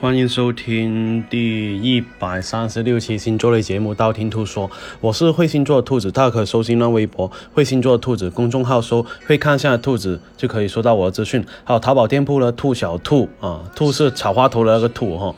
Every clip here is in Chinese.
欢迎收听第一百三十六期星座类节目《道听途说》，我是会星座的兔子，大家可搜新浪微博“会星座的兔子”公众号搜“会看相的兔子”就可以收到我的资讯。还有淘宝店铺呢，兔小兔啊，兔是草花头的那个兔哈。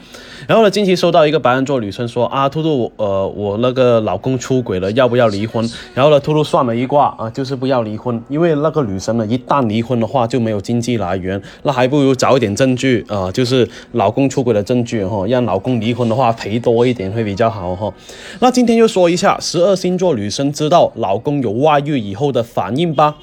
然后呢，近期收到一个白羊座女生说啊，兔兔，呃，我那个老公出轨了，要不要离婚？然后呢，兔兔算了一卦啊，就是不要离婚，因为那个女生呢，一旦离婚的话就没有经济来源，那还不如找一点证据啊，就是老公出轨的证据哈，让老公离婚的话赔多一点会比较好哈。那今天就说一下十二星座女生知道老公有外遇以后的反应吧。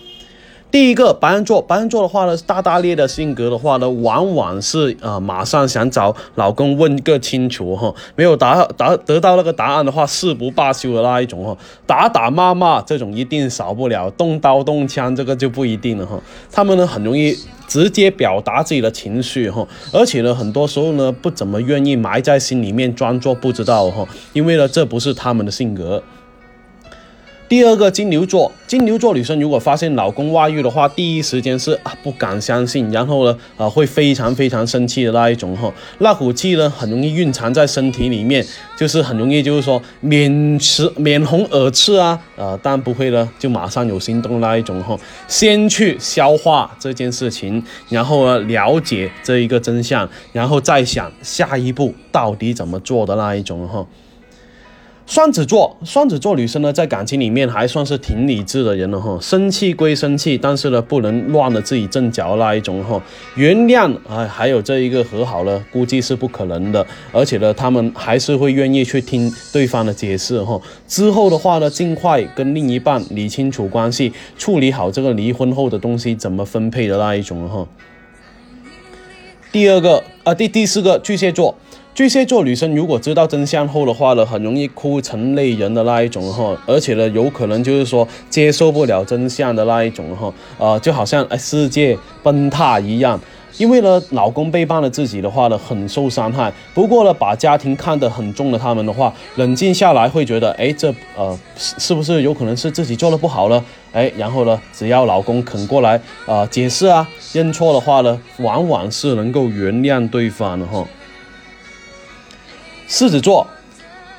第一个白羊座，白羊座的话呢，大大咧咧的性格的话呢，往往是呃马上想找老公问个清楚哈，没有答答得到那个答案的话，誓不罢休的那一种哈，打打骂骂这种一定少不了，动刀动枪这个就不一定了哈。他们呢很容易直接表达自己的情绪哈，而且呢很多时候呢不怎么愿意埋在心里面装作不知道哈，因为呢这不是他们的性格。第二个金牛座，金牛座女生如果发现老公外遇的话，第一时间是啊不敢相信，然后呢啊会非常非常生气的那一种哈，那股气呢很容易蕴藏在身体里面，就是很容易就是说面赤面红耳赤啊啊，但不会呢就马上有行动那一种哈，先去消化这件事情，然后呢了解这一个真相，然后再想下一步到底怎么做的那一种哈。双子座，双子座女生呢，在感情里面还算是挺理智的人了哈。生气归生气，但是呢，不能乱了自己阵脚那一种哈。原谅啊，还有这一个和好了，估计是不可能的。而且呢，他们还是会愿意去听对方的解释哈。之后的话呢，尽快跟另一半理清楚关系，处理好这个离婚后的东西怎么分配的那一种哈。第二个啊，第第四个巨蟹座。巨蟹座女生如果知道真相后的话呢，很容易哭成泪人的那一种哈，而且呢，有可能就是说接受不了真相的那一种哈，呃，就好像哎世界崩塌一样，因为呢，老公背叛了自己的话呢，很受伤害。不过呢，把家庭看得很重的他们的话，冷静下来会觉得，哎，这呃是不是有可能是自己做的不好了？哎，然后呢，只要老公肯过来啊解释啊认错的话呢，往往是能够原谅对方的哈。狮子座，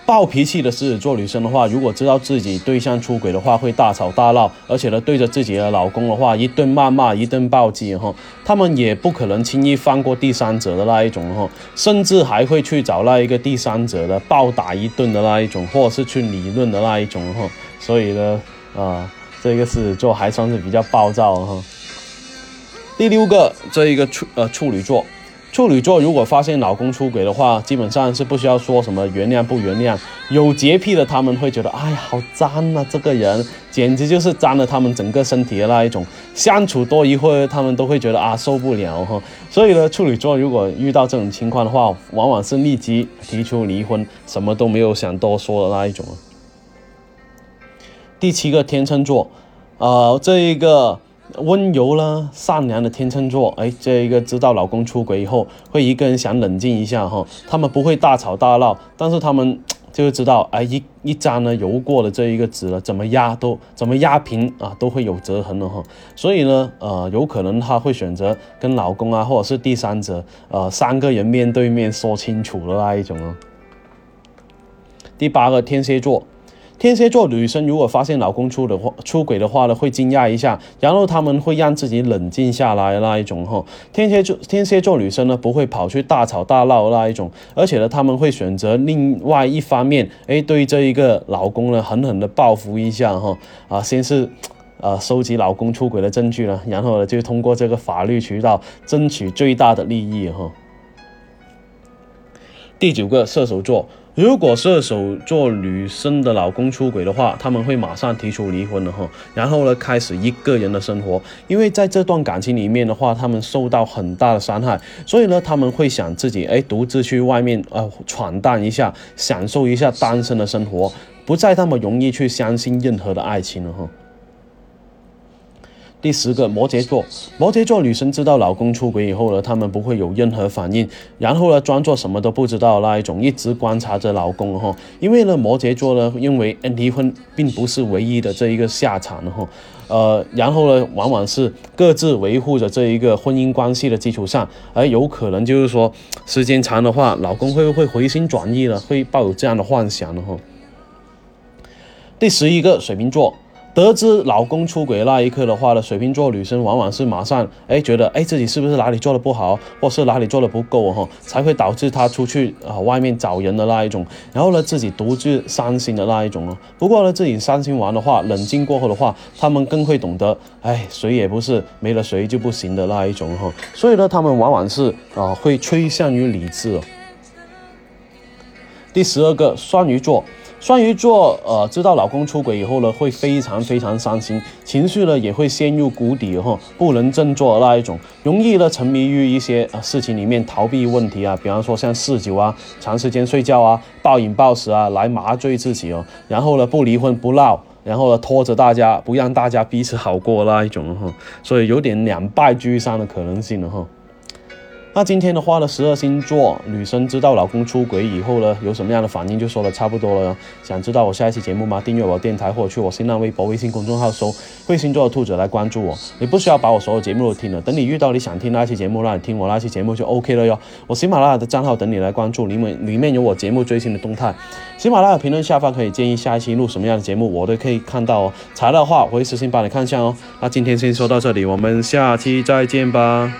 暴脾气的狮子座女生的话，如果知道自己对象出轨的话，会大吵大闹，而且呢，对着自己的老公的话，一顿谩骂，一顿暴击哈。他们也不可能轻易放过第三者的那一种哈，甚至还会去找那一个第三者的暴打一顿的那一种，或者是去理论的那一种哈。所以呢，啊，这个狮子座还算是比较暴躁哈。第六个，这一个处呃处女座。处女座如果发现老公出轨的话，基本上是不需要说什么原谅不原谅。有洁癖的他们会觉得，哎呀，好脏啊！这个人简直就是脏了他们整个身体的那一种。相处多一会儿，他们都会觉得啊，受不了哈。所以呢，处女座如果遇到这种情况的话，往往是立即提出离婚，什么都没有想多说的那一种。第七个天秤座，呃，这一个。温柔啦，善良的天秤座，哎，这一个知道老公出轨以后，会一个人想冷静一下哈。他们不会大吵大闹，但是他们 就会知道，哎，一一张呢油过了这一个纸了，怎么压都怎么压平啊，都会有折痕的哈。所以呢，呃，有可能他会选择跟老公啊，或者是第三者，呃，三个人面对面说清楚的那一种哦。第八个天蝎座。天蝎座女生如果发现老公出的话出轨的话呢，会惊讶一下，然后他们会让自己冷静下来那一种哈。天蝎座天蝎座女生呢，不会跑去大吵大闹那一种，而且呢，他们会选择另外一方面，哎，对这一个老公呢，狠狠的报复一下哈。啊，先是，呃，收集老公出轨的证据了，然后呢，就通过这个法律渠道争取最大的利益哈。第九个射手座。如果射手座女生的老公出轨的话，他们会马上提出离婚的哈，然后呢，开始一个人的生活，因为在这段感情里面的话，他们受到很大的伤害，所以呢，他们会想自己哎，独自去外面呃闯荡一下，享受一下单身的生活，不再那么容易去相信任何的爱情了哈。第十个摩羯座，摩羯座女生知道老公出轨以后呢，她们不会有任何反应，然后呢，装作什么都不知道那一种，一直观察着老公哈。因为呢，摩羯座呢，认为离婚并不是唯一的这一个下场哈，呃，然后呢，往往是各自维护着这一个婚姻关系的基础上，而有可能就是说，时间长的话，老公会不会回心转意了，会抱有这样的幻想呢哈。第十一个水瓶座。得知老公出轨那一刻的话呢，水瓶座女生往往是马上哎觉得哎自己是不是哪里做的不好，或是哪里做的不够哈，才会导致她出去啊外面找人的那一种，然后呢自己独自伤心的那一种哦。不过呢自己伤心完的话，冷静过后的话，他们更会懂得哎谁也不是没了谁就不行的那一种哈。所以呢他们往往是啊会趋向于理智。第十二个双鱼座。双鱼座，呃，知道老公出轨以后呢，会非常非常伤心，情绪呢也会陷入谷底哈，不能振作那一种，容易呢沉迷于一些呃事情里面逃避问题啊，比方说像嗜酒啊、长时间睡觉啊、暴饮暴食啊，来麻醉自己哦，然后呢不离婚不闹，然后呢拖着大家不让大家彼此好过那一种哈，所以有点两败俱伤的可能性了哈。那今天的话呢，十二星座女生知道老公出轨以后呢，有什么样的反应，就说的差不多了。想知道我下一期节目吗？订阅我电台或者去我新浪微博、微信公众号搜“会星座的兔子”来关注我。你不需要把我所有节目都听了，等你遇到你想听那期节目，让你听我那期节目就 OK 了哟。我喜马拉雅的账号等你来关注，里面里面有我节目最新的动态。喜马拉雅评论下方可以建议下一期录什么样的节目，我都可以看到哦。材料的话，我会私信帮你看一下哦。那今天先说到这里，我们下期再见吧。